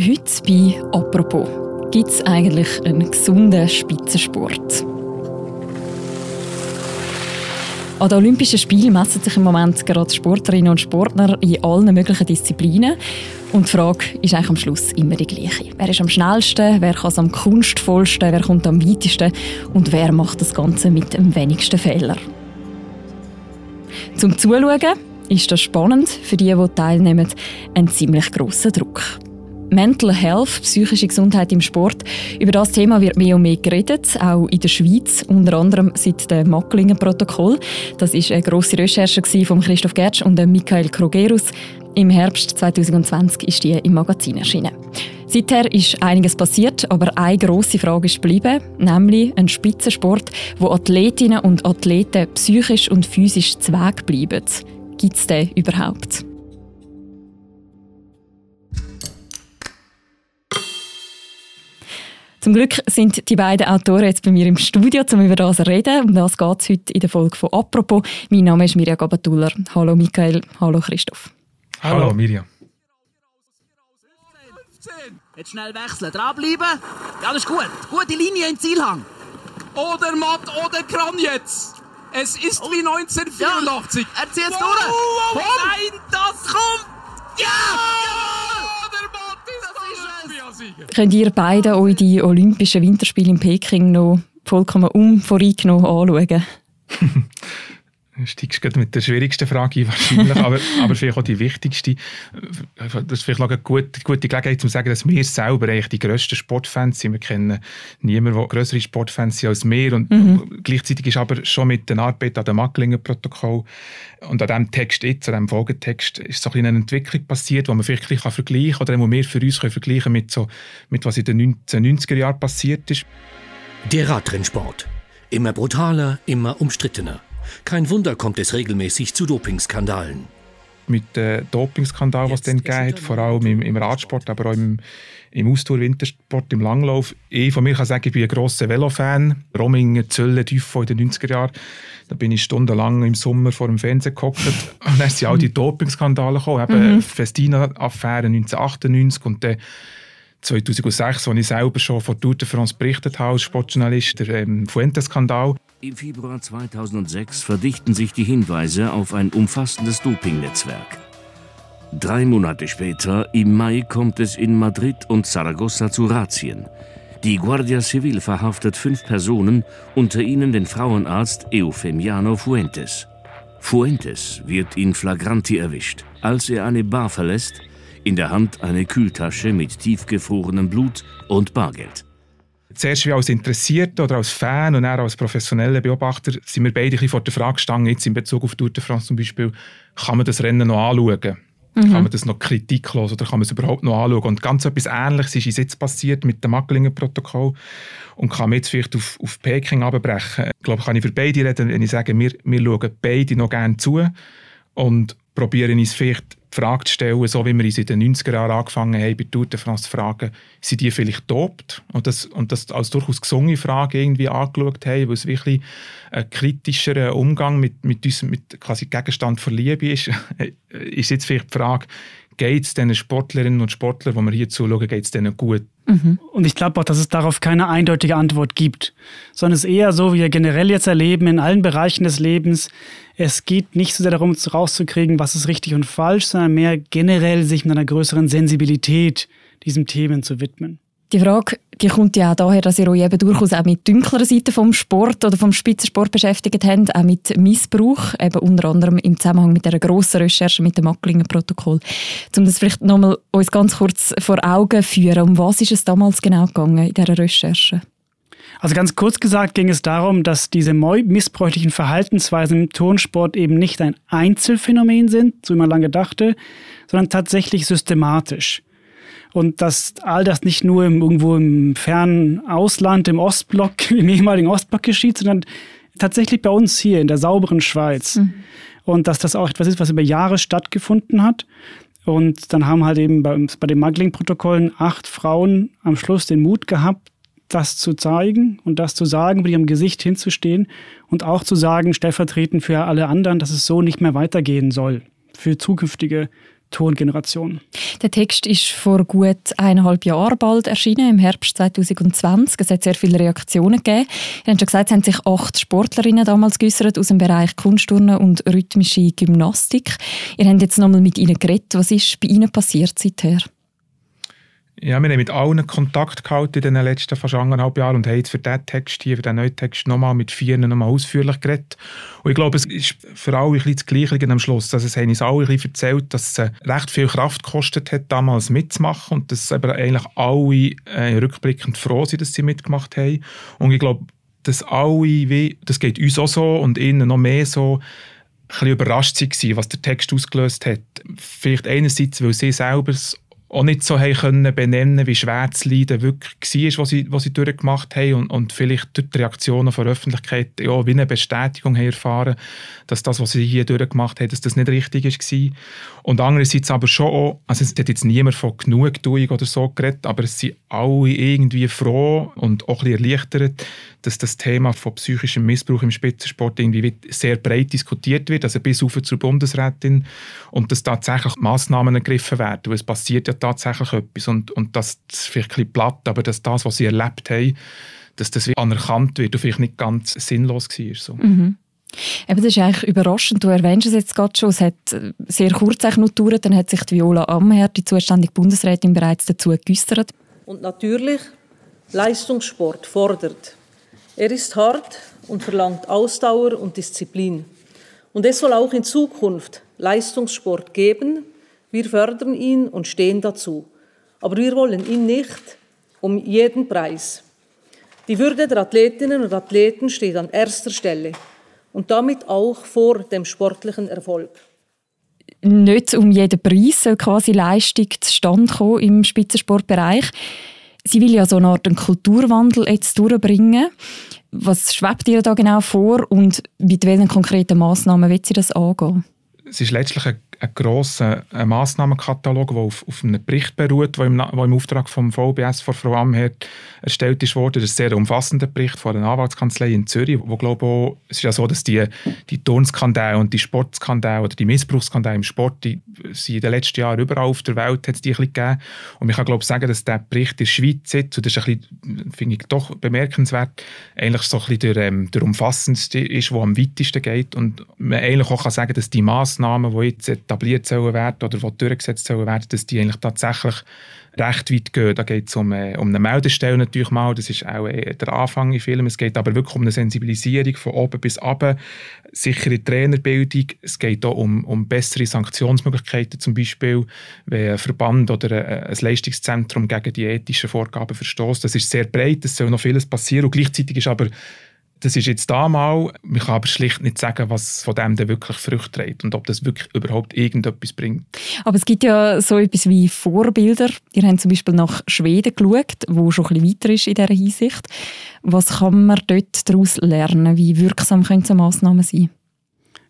Heute bei «Apropos» gibt es eigentlich einen gesunden Spitzensport. An den Olympischen Spielen messen sich im Moment gerade Sportlerinnen und Sportler in allen möglichen Disziplinen. Und die Frage ist eigentlich am Schluss immer die gleiche. Wer ist am schnellsten, wer kann es am kunstvollsten, wer kommt am weitesten und wer macht das Ganze mit dem wenigsten Fehler? Zum Zuschauen ist das spannend, für die, die teilnehmen, ein ziemlich grosser Druck. Mental Health, psychische Gesundheit im Sport. Über das Thema wird mehr und mehr geredet, auch in der Schweiz, unter anderem seit dem Macklingen-Protokoll. Das ist eine grosse Recherche von Christoph Gertsch und Michael Krogerus. Im Herbst 2020 ist die im Magazin erschienen. Seither ist einiges passiert, aber eine grosse Frage ist geblieben, nämlich ein Spitzensport, wo Athletinnen und Athleten psychisch und physisch zu Weg bleiben. Gibt es den überhaupt? Zum Glück sind die beiden Autoren jetzt bei mir im Studio, um über das zu reden. Um das geht es heute in der Folge von «Apropos». Mein Name ist Mirja Gabatuller. Hallo Michael, hallo Christoph. Hallo, hallo Mirja. Jetzt schnell wechseln, dranbleiben. Ja, das ist gut. Gute Linie im Zielhang. Oder Matt oder Kran jetzt. Es ist wie 1984. Ja, er zieht's wow, durch. Wow, wow. Nein, das kommt. Ja! ja! Könnt ihr beide euch die Olympischen Winterspiele in Peking noch vollkommen unvoreingenommen anschauen? steigst du mit der schwierigsten Frage ein, wahrscheinlich, aber, aber vielleicht auch die wichtigste. Das ist vielleicht auch eine gute, gute Gelegenheit, um zu sagen, dass wir selber eigentlich die grössten Sportfans sind. Wir kennen niemanden, der größere Sportfans sind als wir. Und mhm. gleichzeitig ist aber schon mit der Arbeit an dem Macklingen-Protokoll und an diesem Text jetzt, an diesem Folgetext, ist so ein eine Entwicklung passiert, die man vielleicht ein bisschen vergleichen kann, oder wo wir für uns können vergleichen mit, so, mit was in den 1990er Jahren passiert ist. Der Radrennsport. Immer brutaler, immer umstrittener. Kein Wunder kommt es regelmäßig zu Dopingskandalen. Mit dem Dopingskandal, was es dann gegeben hat, vor allem im, im, Radsport, aber auch im, im Ausdauer-Wintersport, im Langlauf. Ich von mir kann sagen, ich bin ein grosser Velofan. Rommingen, Zölle, Tüffo in den 90er Jahren. Da bin ich stundenlang im Sommer vor dem Fernseher gehockt. Und dann sind auch die Dopingskandale gekommen. Eben mhm. Festina-Affäre 1998 und dann 2006, als ich selber schon vor Tour de France berichtet habe als Sportjournalist, der ähm, Fuentes-Skandal. Im Februar 2006 verdichten sich die Hinweise auf ein umfassendes Dopingnetzwerk. Drei Monate später, im Mai, kommt es in Madrid und Saragossa zu Razzien. Die Guardia Civil verhaftet fünf Personen, unter ihnen den Frauenarzt Eufemiano Fuentes. Fuentes wird in Flagranti erwischt, als er eine Bar verlässt, in der Hand eine Kühltasche mit tiefgefrorenem Blut und Bargeld zuerst wie als Interessierter oder als Fan und dann als professioneller Beobachter sind wir beide vor der Frage gestanden, jetzt in Bezug auf Tour de France zum Beispiel, kann man das Rennen noch anschauen? Mhm. Kann man das noch kritiklos oder kann man es überhaupt noch anschauen? Und ganz etwas Ähnliches ist jetzt passiert mit dem Macklingen-Protokoll und kann man jetzt vielleicht auf, auf Peking abbrechen. Ich glaube, kann ich für beide reden, wenn ich sage, wir, wir schauen beide noch gerne zu und probieren uns vielleicht die Frage zu stellen, so wie wir uns in den 90er Jahren angefangen haben, bei Tour de France zu fragen, sind die vielleicht dopt? Und das, und das als durchaus gesungene Frage irgendwie angeschaut haben, weil es wirklich ein kritischer Umgang mit, mit unserem mit quasi Gegenstand von Liebe ist, ist jetzt vielleicht die Frage, geht es den Sportlerinnen und Sportlern, die wir hier zuschauen, geht es denen gut? Mhm. Und ich glaube auch, dass es darauf keine eindeutige Antwort gibt, sondern es ist eher so, wie wir generell jetzt erleben, in allen Bereichen des Lebens. Es geht nicht so sehr darum, rauszukriegen, was ist richtig und falsch, sondern mehr generell sich mit einer größeren Sensibilität diesen Themen zu widmen. Die Frage die kommt ja auch daher, dass ihr euch eben durchaus auch mit dunkleren Seiten vom Sport oder vom Spitzensport beschäftigt habt, auch mit Missbrauch, eben unter anderem im Zusammenhang mit einer grossen Recherche mit dem Macklingen-Protokoll. Um das vielleicht nochmal uns ganz kurz vor Augen führen, um was ist es damals genau gegangen in dieser Recherche? Also ganz kurz gesagt ging es darum, dass diese missbräuchlichen Verhaltensweisen im Turnsport eben nicht ein Einzelfenomen sind, so wie man lange dachte, sondern tatsächlich systematisch und dass all das nicht nur im, irgendwo im fernen Ausland, im Ostblock, im ehemaligen Ostblock geschieht, sondern tatsächlich bei uns hier in der sauberen Schweiz. Mhm. Und dass das auch etwas ist, was über Jahre stattgefunden hat. Und dann haben halt eben bei, bei den Muggling-Protokollen acht Frauen am Schluss den Mut gehabt, das zu zeigen und das zu sagen, mit ihrem Gesicht hinzustehen und auch zu sagen, stellvertretend für alle anderen, dass es so nicht mehr weitergehen soll für zukünftige Tongeneration. Der Text ist vor gut eineinhalb Jahren bald erschienen, im Herbst 2020. Es hat sehr viele Reaktionen gegeben. Sie haben schon gesagt, es haben sich acht Sportlerinnen damals geäußert aus dem Bereich Kunstturnen und rhythmische Gymnastik. Ihr habt jetzt nochmal mit ihnen geredet. Was ist bei ihnen passiert seither? Ja, wir haben mit allen Kontakt gehalten in den letzten fast anderthalb Jahren und haben jetzt für diesen Text hier, für diesen neuen Text nochmal mit vier nochmal ausführlich geredet. Und ich glaube, es ist für alle ein bisschen das Gleiche am Schluss. Also es haben uns alle ein bisschen erzählt, dass es recht viel Kraft gekostet hat, damals mitzumachen und dass aber eigentlich alle äh, rückblickend froh sind, dass sie mitgemacht haben. Und ich glaube, dass alle, wie, das geht uns auch so und ihnen noch mehr so, ein bisschen überrascht waren, was der Text ausgelöst hat. Vielleicht einerseits, weil sie selber auch nicht so haben können benennen wie schwer das Leiden wirklich war, was sie, was sie durchgemacht haben und, und vielleicht durch die Reaktionen von der Öffentlichkeit ja, wie eine Bestätigung erfahren, dass das, was sie hier durchgemacht haben, dass das nicht richtig war. Und andererseits aber schon auch, also es hat jetzt niemand von Genugtuung oder so geredet, aber es sind alle irgendwie froh und auch ein erleichtert, dass das Thema von psychischem Missbrauch im Spitzensport irgendwie sehr breit diskutiert wird, also bis auf zur Bundesrätin und dass tatsächlich Massnahmen ergriffen werden, weil es passiert ja tatsächlich etwas und, und das ist vielleicht ein bisschen platt, aber dass das, was sie erlebt haben, dass das anerkannt wird und vielleicht nicht ganz sinnlos war. So. Mhm. Eben, das ist eigentlich überraschend. Du erwähnst es jetzt gerade schon. Es hat sehr kurz noch gedauert. Dann hat sich die Viola Amherd, die zuständige Bundesrätin, bereits dazu geäußert. Und natürlich, Leistungssport fordert. Er ist hart und verlangt Ausdauer und Disziplin. Und es soll auch in Zukunft Leistungssport geben. Wir fördern ihn und stehen dazu. Aber wir wollen ihn nicht um jeden Preis. Die Würde der Athletinnen und Athleten steht an erster Stelle und damit auch vor dem sportlichen Erfolg. Nicht um jeden Preis soll quasi Leistung zustande kommen im Spitzensportbereich. Sie will ja so eine Art einen Kulturwandel jetzt durchbringen. Was schwebt ihr da genau vor und mit welchen konkreten Massnahmen wird sie das angehen? Es ist letztlich ein grosser Massnahmenkatalog, der auf, auf einem Bericht beruht, der im, der im Auftrag vom VBS von Frau Amherd erstellt ist worden. Das ist ein sehr umfassender Bericht von der Anwaltskanzlei in Zürich, wo glaube auch, es ist ja so, dass die, die Turnskandale und die Sportskandale oder die Missbrauchsskandale im Sport, die sind in den letzten Jahren überall auf der Welt hat es die ein bisschen gegeben. Und ich kann glaube sagen, dass der Bericht in der Schweiz jetzt, und das ist ein bisschen, finde ich doch bemerkenswert, eigentlich so ein bisschen der, ähm, der umfassendste ist, der am weitesten geht und man eigentlich auch kann sagen, dass die Massnahmen, die jetzt etabliert sollen werden oder die durchgesetzt sollen werden, dass die eigentlich tatsächlich recht weit gehen. Da geht es um, äh, um eine Meldestelle natürlich mal, das ist auch äh, der Anfang in Filmen. Es geht aber wirklich um eine Sensibilisierung von oben bis unten, sichere Trainerbildung. Es geht auch um, um bessere Sanktionsmöglichkeiten, zum Beispiel, wenn ein Verband oder ein, ein Leistungszentrum gegen die ethischen Vorgaben verstößt. Das ist sehr breit, es soll noch vieles passieren und gleichzeitig ist aber das ist jetzt da mal. Man kann aber schlicht nicht sagen, was von dem denn wirklich Früchte trägt und ob das wirklich überhaupt irgendetwas bringt. Aber es gibt ja so etwas wie Vorbilder. Ihr habt zum Beispiel nach Schweden geschaut, wo schon ein bisschen weiter ist in dieser Hinsicht. Was kann man dort daraus lernen? Wie wirksam können so Massnahmen sein?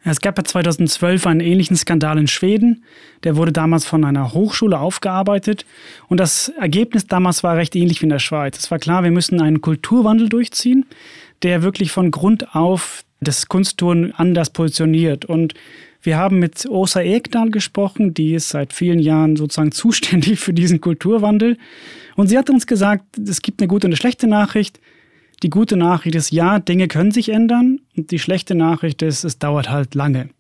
Es gab ja 2012 einen ähnlichen Skandal in Schweden. Der wurde damals von einer Hochschule aufgearbeitet. Und das Ergebnis damals war recht ähnlich wie in der Schweiz. Es war klar, wir müssen einen Kulturwandel durchziehen der wirklich von Grund auf das Kunstturnen anders positioniert. Und wir haben mit Osa Ekdal gesprochen, die ist seit vielen Jahren sozusagen zuständig für diesen Kulturwandel. Und sie hat uns gesagt, es gibt eine gute und eine schlechte Nachricht. Die gute Nachricht ist, ja, Dinge können sich ändern. Und die schlechte Nachricht ist, es dauert halt lange.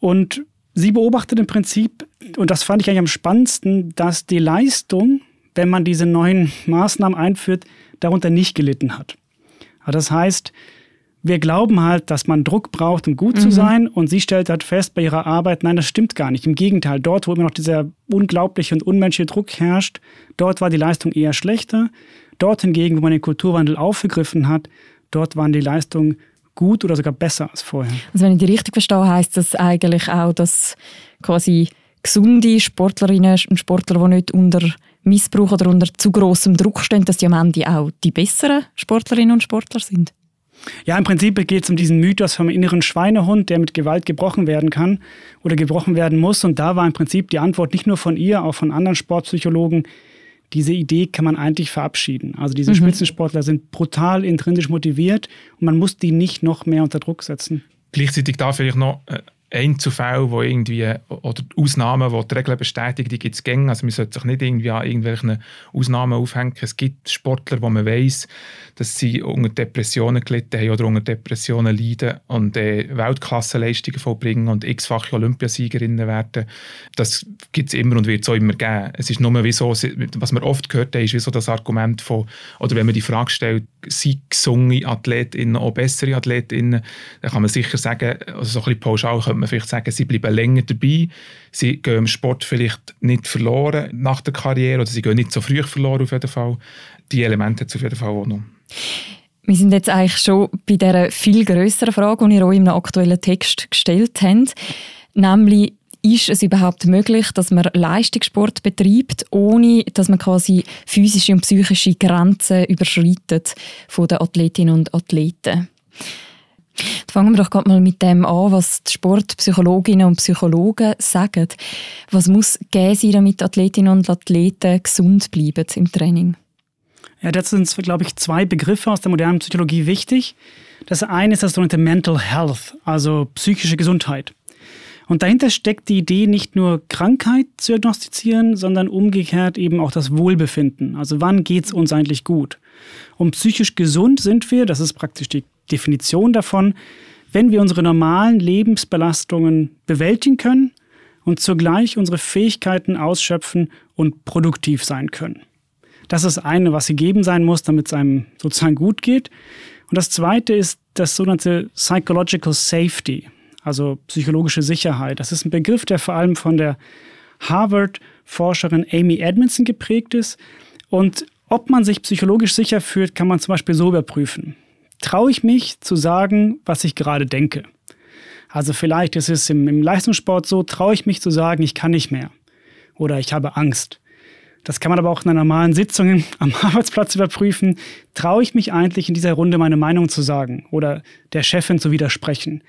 Und sie beobachtet im Prinzip, und das fand ich eigentlich am spannendsten, dass die Leistung, wenn man diese neuen Maßnahmen einführt, darunter nicht gelitten hat. Das heißt, wir glauben halt, dass man Druck braucht, um gut mhm. zu sein. Und sie stellt halt fest bei ihrer Arbeit, nein, das stimmt gar nicht. Im Gegenteil, dort, wo immer noch dieser unglaubliche und unmenschliche Druck herrscht, dort war die Leistung eher schlechter. Dort hingegen, wo man den Kulturwandel aufgegriffen hat, dort waren die Leistungen gut oder sogar besser als vorher. Also wenn ich die richtig verstehe, heißt das eigentlich auch, dass quasi gesunde Sportlerinnen und Sportler, die nicht unter Missbrauch oder unter zu großem Druck stehen, dass die am Ende auch die besseren Sportlerinnen und Sportler sind? Ja, im Prinzip geht es um diesen Mythos vom inneren Schweinehund, der mit Gewalt gebrochen werden kann oder gebrochen werden muss. Und da war im Prinzip die Antwort nicht nur von ihr, auch von anderen Sportpsychologen, diese Idee kann man eigentlich verabschieden. Also diese mhm. Spitzensportler sind brutal intrinsisch motiviert und man muss die nicht noch mehr unter Druck setzen. Gleichzeitig darf ich noch äh, Einzelfälle, wo irgendwie, oder Ausnahmen, die die Regeln bestätigen, die gibt es gängig. Also man sollte sich nicht irgendwie an irgendwelchen Ausnahmen aufhängen. Es gibt Sportler, wo man weiß, dass sie unter Depressionen gelitten haben oder unter Depressionen leiden und äh, Weltklassenleistungen vollbringen und x-fache Olympiasiegerinnen werden. Das gibt es immer und wird es auch immer geben. Es ist nur wie was man oft gehört hat, ist wie das Argument von, oder wenn man die Frage stellt, sind gesungene Athletinnen auch bessere Athletinnen, dann kann man sicher sagen, also so ein bisschen pauschal könnte man vielleicht sagen, sie bleiben länger dabei, sie gehen im Sport vielleicht nicht verloren nach der Karriere oder sie gehen nicht so früh verloren auf jeden Fall. Die Elemente hat es auf jeden Fall auch noch. Wir sind jetzt eigentlich schon bei dieser viel größeren Frage, die ihr euch im aktuellen Text gestellt habt, nämlich ist es überhaupt möglich, dass man Leistungssport betreibt, ohne dass man quasi physische und psychische Grenzen überschreitet von den Athletinnen und Athleten? Fangen wir doch gerade mal mit dem an, was die Sportpsychologinnen und Psychologen sagen. Was muss gegeben sein, damit Athletinnen und Athleten gesund bleiben im Training? Ja, dazu sind, glaube ich, zwei Begriffe aus der modernen Psychologie wichtig. Das eine ist das sogenannte Mental Health, also psychische Gesundheit. Und dahinter steckt die Idee, nicht nur Krankheit zu diagnostizieren, sondern umgekehrt eben auch das Wohlbefinden. Also wann geht es uns eigentlich gut? Und psychisch gesund sind wir, das ist praktisch die Definition davon, wenn wir unsere normalen Lebensbelastungen bewältigen können und zugleich unsere Fähigkeiten ausschöpfen und produktiv sein können. Das ist eine, was gegeben sein muss, damit es einem sozusagen gut geht. Und das zweite ist das sogenannte Psychological Safety, also psychologische Sicherheit. Das ist ein Begriff, der vor allem von der Harvard-Forscherin Amy Edmondson geprägt ist. Und ob man sich psychologisch sicher fühlt, kann man zum Beispiel so überprüfen traue ich mich zu sagen, was ich gerade denke. Also vielleicht ist es im, im Leistungssport so, traue ich mich zu sagen, ich kann nicht mehr oder ich habe Angst. Das kann man aber auch in einer normalen Sitzung am Arbeitsplatz überprüfen. Traue ich mich eigentlich in dieser Runde meine Meinung zu sagen oder der Chefin zu widersprechen?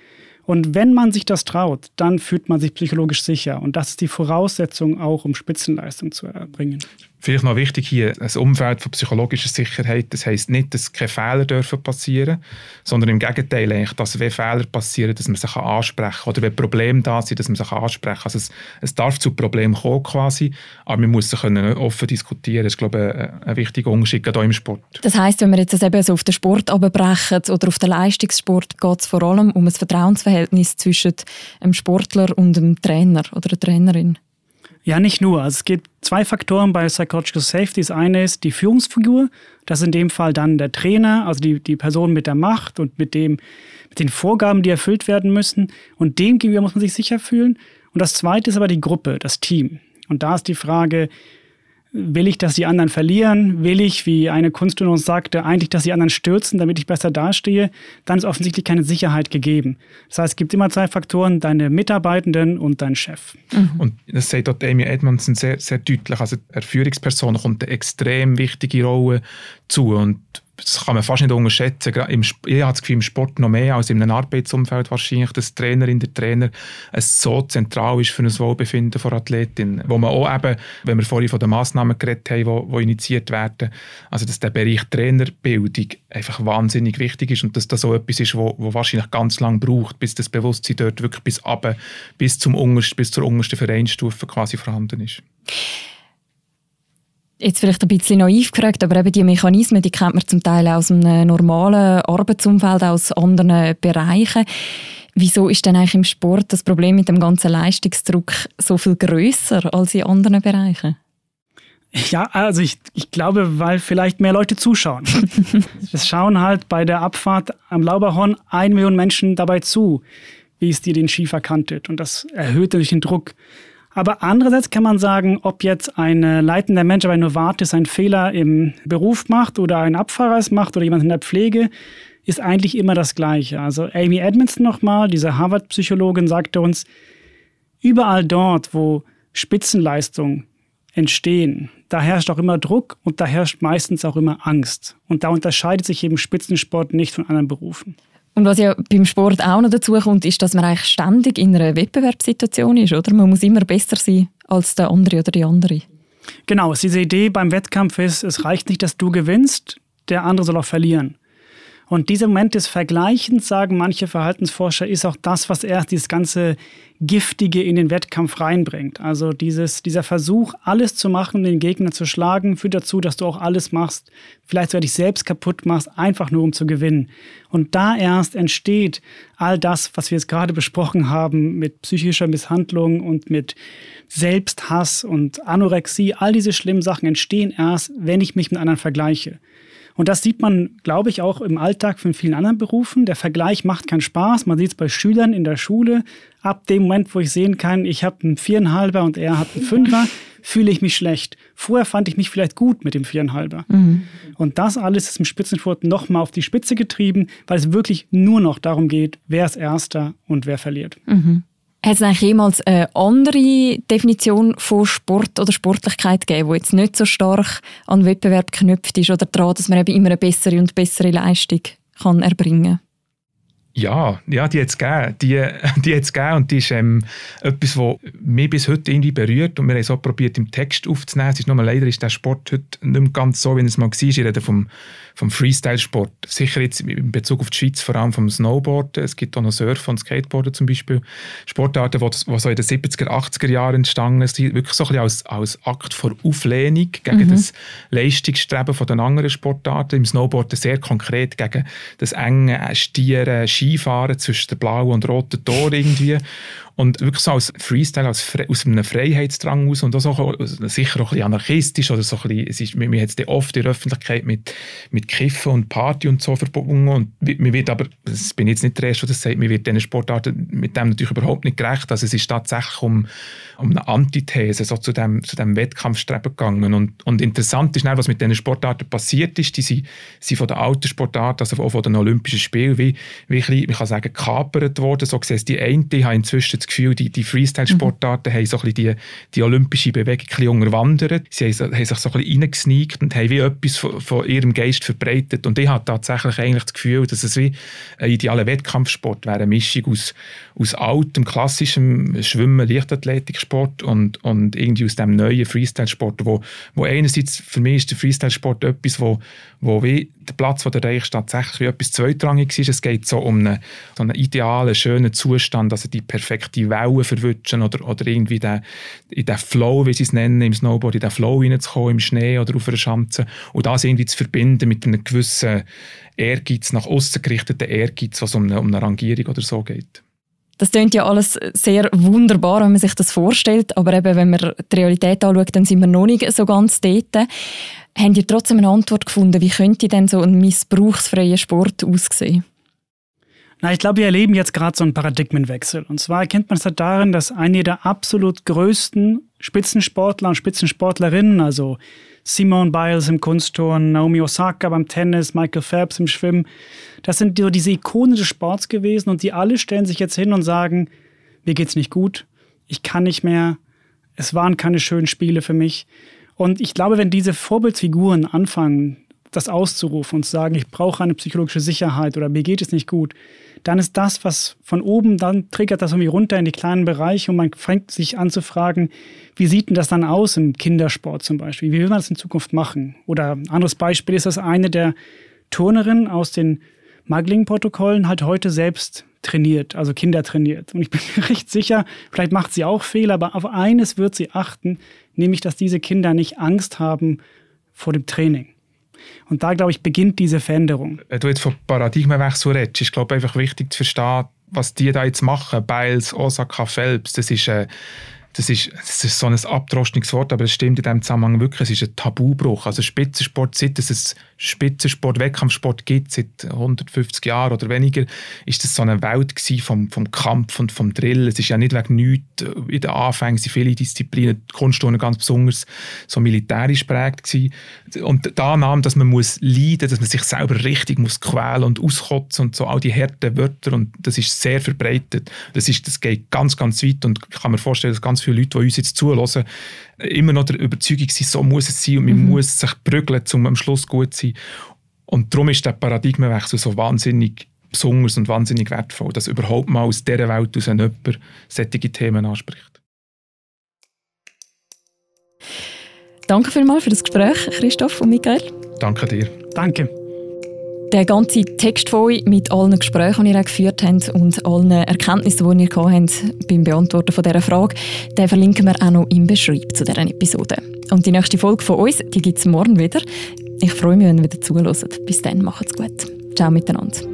Und wenn man sich das traut, dann fühlt man sich psychologisch sicher. Und das ist die Voraussetzung auch, um Spitzenleistung zu erbringen. Vielleicht noch wichtig hier, ein Umfeld von psychologischer Sicherheit, das heißt nicht, dass keine Fehler dürfen passieren, sondern im Gegenteil eigentlich, dass wenn Fehler passieren, dass man sich ansprechen kann oder wenn Probleme da sind, dass man sich ansprechen kann. Also es, es darf zu Problemen kommen quasi, aber man muss können offen diskutieren. Das ist, glaube ich, ein, ein wichtiger Unterschied, gerade auch im Sport. Das heißt, wenn wir jetzt das eben so auf den Sport abbrechen oder auf den Leistungssport, geht es vor allem um ein Vertrauensverhältnis zwischen einem Sportler und einem Trainer oder einer Trainerin? Ja, nicht nur. Also es gibt zwei Faktoren bei Psychological Safety. Das eine ist die Führungsfigur. Das ist in dem Fall dann der Trainer, also die, die Person mit der Macht und mit, dem, mit den Vorgaben, die erfüllt werden müssen. Und dem gegenüber muss man sich sicher fühlen. Und das zweite ist aber die Gruppe, das Team. Und da ist die Frage, Will ich, dass die anderen verlieren? Will ich, wie eine Kunststudie uns sagte, eigentlich, dass die anderen stürzen, damit ich besser dastehe? Dann ist offensichtlich keine Sicherheit gegeben. Das heißt, es gibt immer zwei Faktoren, deine Mitarbeitenden und dein Chef. Mhm. Und das sagt dort Amy Edmondson sehr, sehr deutlich. Also, der Führungsperson kommt eine extrem wichtige Rolle zu. Und das kann man fast nicht unterschätzen. Im, ich habe das Gefühl, im Sport noch mehr als in einem Arbeitsumfeld wahrscheinlich, dass Trainerin, der Trainer es so zentral ist für ein Wohlbefinden von Athletinnen. Wo man auch eben, wenn wir vorhin von den Massnahmen geredet haben, die, initiiert werden, also dass der Bereich Trainerbildung einfach wahnsinnig wichtig ist und dass das so etwas ist, wo, wo wahrscheinlich ganz lange braucht, bis das Bewusstsein dort wirklich bis, runter, bis, bis zur untersten Vereinsstufe quasi vorhanden ist jetzt vielleicht ein bisschen naiv gefragt, aber eben die Mechanismen, die kennt man zum Teil aus einem normalen Arbeitsumfeld, aus anderen Bereichen. Wieso ist denn eigentlich im Sport das Problem mit dem ganzen Leistungsdruck so viel größer als in anderen Bereichen? Ja, also ich, ich glaube, weil vielleicht mehr Leute zuschauen. es schauen halt bei der Abfahrt am Lauberhorn ein Million Menschen dabei zu, wie es dir den Ski verkantet. Und das erhöht natürlich den Druck. Aber andererseits kann man sagen, ob jetzt ein leitender Mensch bei Novartis einen Fehler im Beruf macht oder ein Abfahrer es macht oder jemand in der Pflege, ist eigentlich immer das Gleiche. Also Amy Edmondson nochmal, diese Harvard-Psychologin, sagte uns, überall dort, wo Spitzenleistungen entstehen, da herrscht auch immer Druck und da herrscht meistens auch immer Angst. Und da unterscheidet sich eben Spitzensport nicht von anderen Berufen. Und was ja beim Sport auch noch dazu kommt, ist, dass man eigentlich ständig in einer Wettbewerbssituation ist, oder? Man muss immer besser sein als der andere oder die andere. Genau, diese Idee beim Wettkampf ist, es reicht nicht, dass du gewinnst, der andere soll auch verlieren. Und dieser Moment des Vergleichens, sagen manche Verhaltensforscher, ist auch das, was erst dieses ganze Giftige in den Wettkampf reinbringt. Also dieses, dieser Versuch, alles zu machen, um den Gegner zu schlagen, führt dazu, dass du auch alles machst, vielleicht sogar dich selbst kaputt machst, einfach nur um zu gewinnen. Und da erst entsteht all das, was wir jetzt gerade besprochen haben, mit psychischer Misshandlung und mit Selbsthass und Anorexie. All diese schlimmen Sachen entstehen erst, wenn ich mich mit anderen vergleiche. Und das sieht man, glaube ich, auch im Alltag von vielen anderen Berufen. Der Vergleich macht keinen Spaß. Man sieht es bei Schülern in der Schule. Ab dem Moment, wo ich sehen kann, ich habe einen Viereinhalber und er hat einen Fünfer, fühle ich mich schlecht. Vorher fand ich mich vielleicht gut mit dem Viereinhalber. Mhm. Und das alles ist im Spitzensport nochmal auf die Spitze getrieben, weil es wirklich nur noch darum geht, wer ist Erster und wer verliert. Mhm. Hat es eigentlich jemals eine andere Definition von Sport oder Sportlichkeit gegeben, die jetzt nicht so stark an Wettbewerb geknüpft ist oder daran, dass man eben immer eine bessere und bessere Leistung kann erbringen kann? Ja, ja, die hat es gegeben. Die, die hat's gegeben und die ist ähm, etwas, was mich bis heute irgendwie berührt und wir haben es auch probiert, im Text aufzunehmen. Es ist nur leider ist der Sport heute nicht mehr ganz so, wie es mal war. Ich rede vom, vom Freestyle-Sport. Sicher jetzt in Bezug auf die Schweiz vor allem vom Snowboarden. Es gibt auch noch Surfen und Skateboarden zum Beispiel. Sportarten, die, so in den 70er, 80er Jahren entstanden sind, wirklich so ein bisschen als, als Akt vor Auflehnung gegen mhm. das Leistungsstreben von den anderen Sportarten. Im Snowboarden sehr konkret gegen das enge Stieren, Skifahren zwischen den blauen und roten Tor irgendwie. Und wirklich so als Freestyle, als Fre aus einem Freiheitsdrang aus und auch so, sicher auch ein bisschen anarchistisch oder so ein bisschen, es ist, man oft in der Öffentlichkeit mit, mit Kiffen und Party und so verbunden. Und man wird aber, das bin jetzt nicht der Erste, der das sagt, man wird diesen Sportarten mit dem natürlich überhaupt nicht gerecht. Also es ist tatsächlich um, um eine Antithese so zu dem, zu dem Wettkampfstreben gegangen. Und, und interessant ist, was mit diesen Sportarten passiert ist, die sind, sind von den alten Sportarten, also auch von den Olympischen Spielen, wie, wie ein bisschen, man kann sagen, gekapert worden, so gesehen, die eine die haben inzwischen das Gefühl, die, die Freestyle-Sportarten mhm. haben so ein bisschen die, die olympische Bewegung unterwandert. Sie haben, haben sich so ein bisschen reingesneakt und haben wie etwas von, von, ihrem Geist verbreitet. Und ich habe tatsächlich eigentlich das Gefühl, dass es wie ein idealer Wettkampfsport wäre, eine Mischung aus, aus altem, klassischem Schwimmen, Leichtathletiksport und, und irgendwie aus dem neuen Freestyle-Sport, wo, wo einerseits, für mich ist der Freestyle-Sport etwas, wo, wo wie der Platz, wo du erreichst, tatsächlich wie etwas zweitrangig ist. Es geht so um einen, so einen idealen, schönen Zustand, also die perfekte die Wellen verwutschen oder, oder irgendwie den, in den Flow, wie sie es nennen, im Snowboard, in den Flow reinzukommen, im Schnee oder auf einer Schanze und das irgendwie zu verbinden mit einem gewissen Ehrgeiz, nach außen gerichteten Ehrgeiz, was um eine, um eine Rangierung oder so geht. Das klingt ja alles sehr wunderbar, wenn man sich das vorstellt, aber eben, wenn man die Realität anschaut, dann sind wir noch nicht so ganz dort. Haben ihr trotzdem eine Antwort gefunden, wie könnte denn so ein missbrauchsfreier Sport aussehen? Na, ich glaube, wir erleben jetzt gerade so einen Paradigmenwechsel. Und zwar erkennt man es halt darin, dass einige der absolut größten Spitzensportler und Spitzensportlerinnen, also Simone Biles im Kunstturnen, Naomi Osaka beim Tennis, Michael Phelps im Schwimmen, das sind so diese Ikonen des Sports gewesen und die alle stellen sich jetzt hin und sagen, mir geht's nicht gut, ich kann nicht mehr, es waren keine schönen Spiele für mich. Und ich glaube, wenn diese Vorbildsfiguren anfangen, das auszurufen und zu sagen, ich brauche eine psychologische Sicherheit oder mir geht es nicht gut, dann ist das, was von oben, dann triggert das irgendwie runter in die kleinen Bereiche und man fängt sich an zu fragen, wie sieht denn das dann aus im Kindersport zum Beispiel? Wie will man das in Zukunft machen? Oder ein anderes Beispiel ist, dass eine der Turnerinnen aus den Muggling-Protokollen halt heute selbst trainiert, also Kinder trainiert. Und ich bin mir recht sicher, vielleicht macht sie auch Fehler, aber auf eines wird sie achten, nämlich, dass diese Kinder nicht Angst haben vor dem Training. Und da, glaube ich, beginnt diese Veränderung. Wenn du jetzt von Paradigmenwechsel redest, ist, glaube ich, einfach wichtig zu verstehen, was die da jetzt machen. Biles, Osaka, Phelps, das ist... Äh, das ist, das ist so ein abdroschniges Wort, aber es stimmt in diesem Zusammenhang wirklich, es ist ein Tabubruch. Also Spitzensport, seit es Spitzensport, Wettkampfsport gibt, seit 150 Jahren oder weniger, ist das so eine Welt vom, vom Kampf und vom Drill. Es ist ja nicht wegen nichts, in den Anfängen sind viele Disziplinen, die Kunstturnen ganz besonders so militärisch prägt gewesen. Und die Annahme, dass man muss leiden, dass man sich selber richtig muss quälen und auskotzen und so, all die harten Wörter und das ist sehr verbreitet. Das, ist, das geht ganz, ganz weit und ich kann mir vorstellen, dass ganz viele Leute, die uns jetzt zuhören, immer noch der Überzeugung sind, so muss es sein und man mhm. muss sich prügeln, um am Schluss gut zu sein. Und darum ist der Paradigmenwechsel so wahnsinnig besonders und wahnsinnig wertvoll, dass überhaupt mal aus dieser Welt aus jemand solche Themen anspricht. Danke vielmals für das Gespräch, Christoph und Michael. Danke dir. Danke. Der ganze Text von euch mit allen Gesprächen, die ihr geführt habt und allen Erkenntnissen, die ihr habt beim Beantworten von dieser Frage, den verlinken wir auch noch im Beschreib zu dieser Episode. Und die nächste Folge von uns, die gibt es morgen wieder. Ich freue mich, wenn ihr wieder zuhört. Bis dann, macht's gut. Ciao miteinander.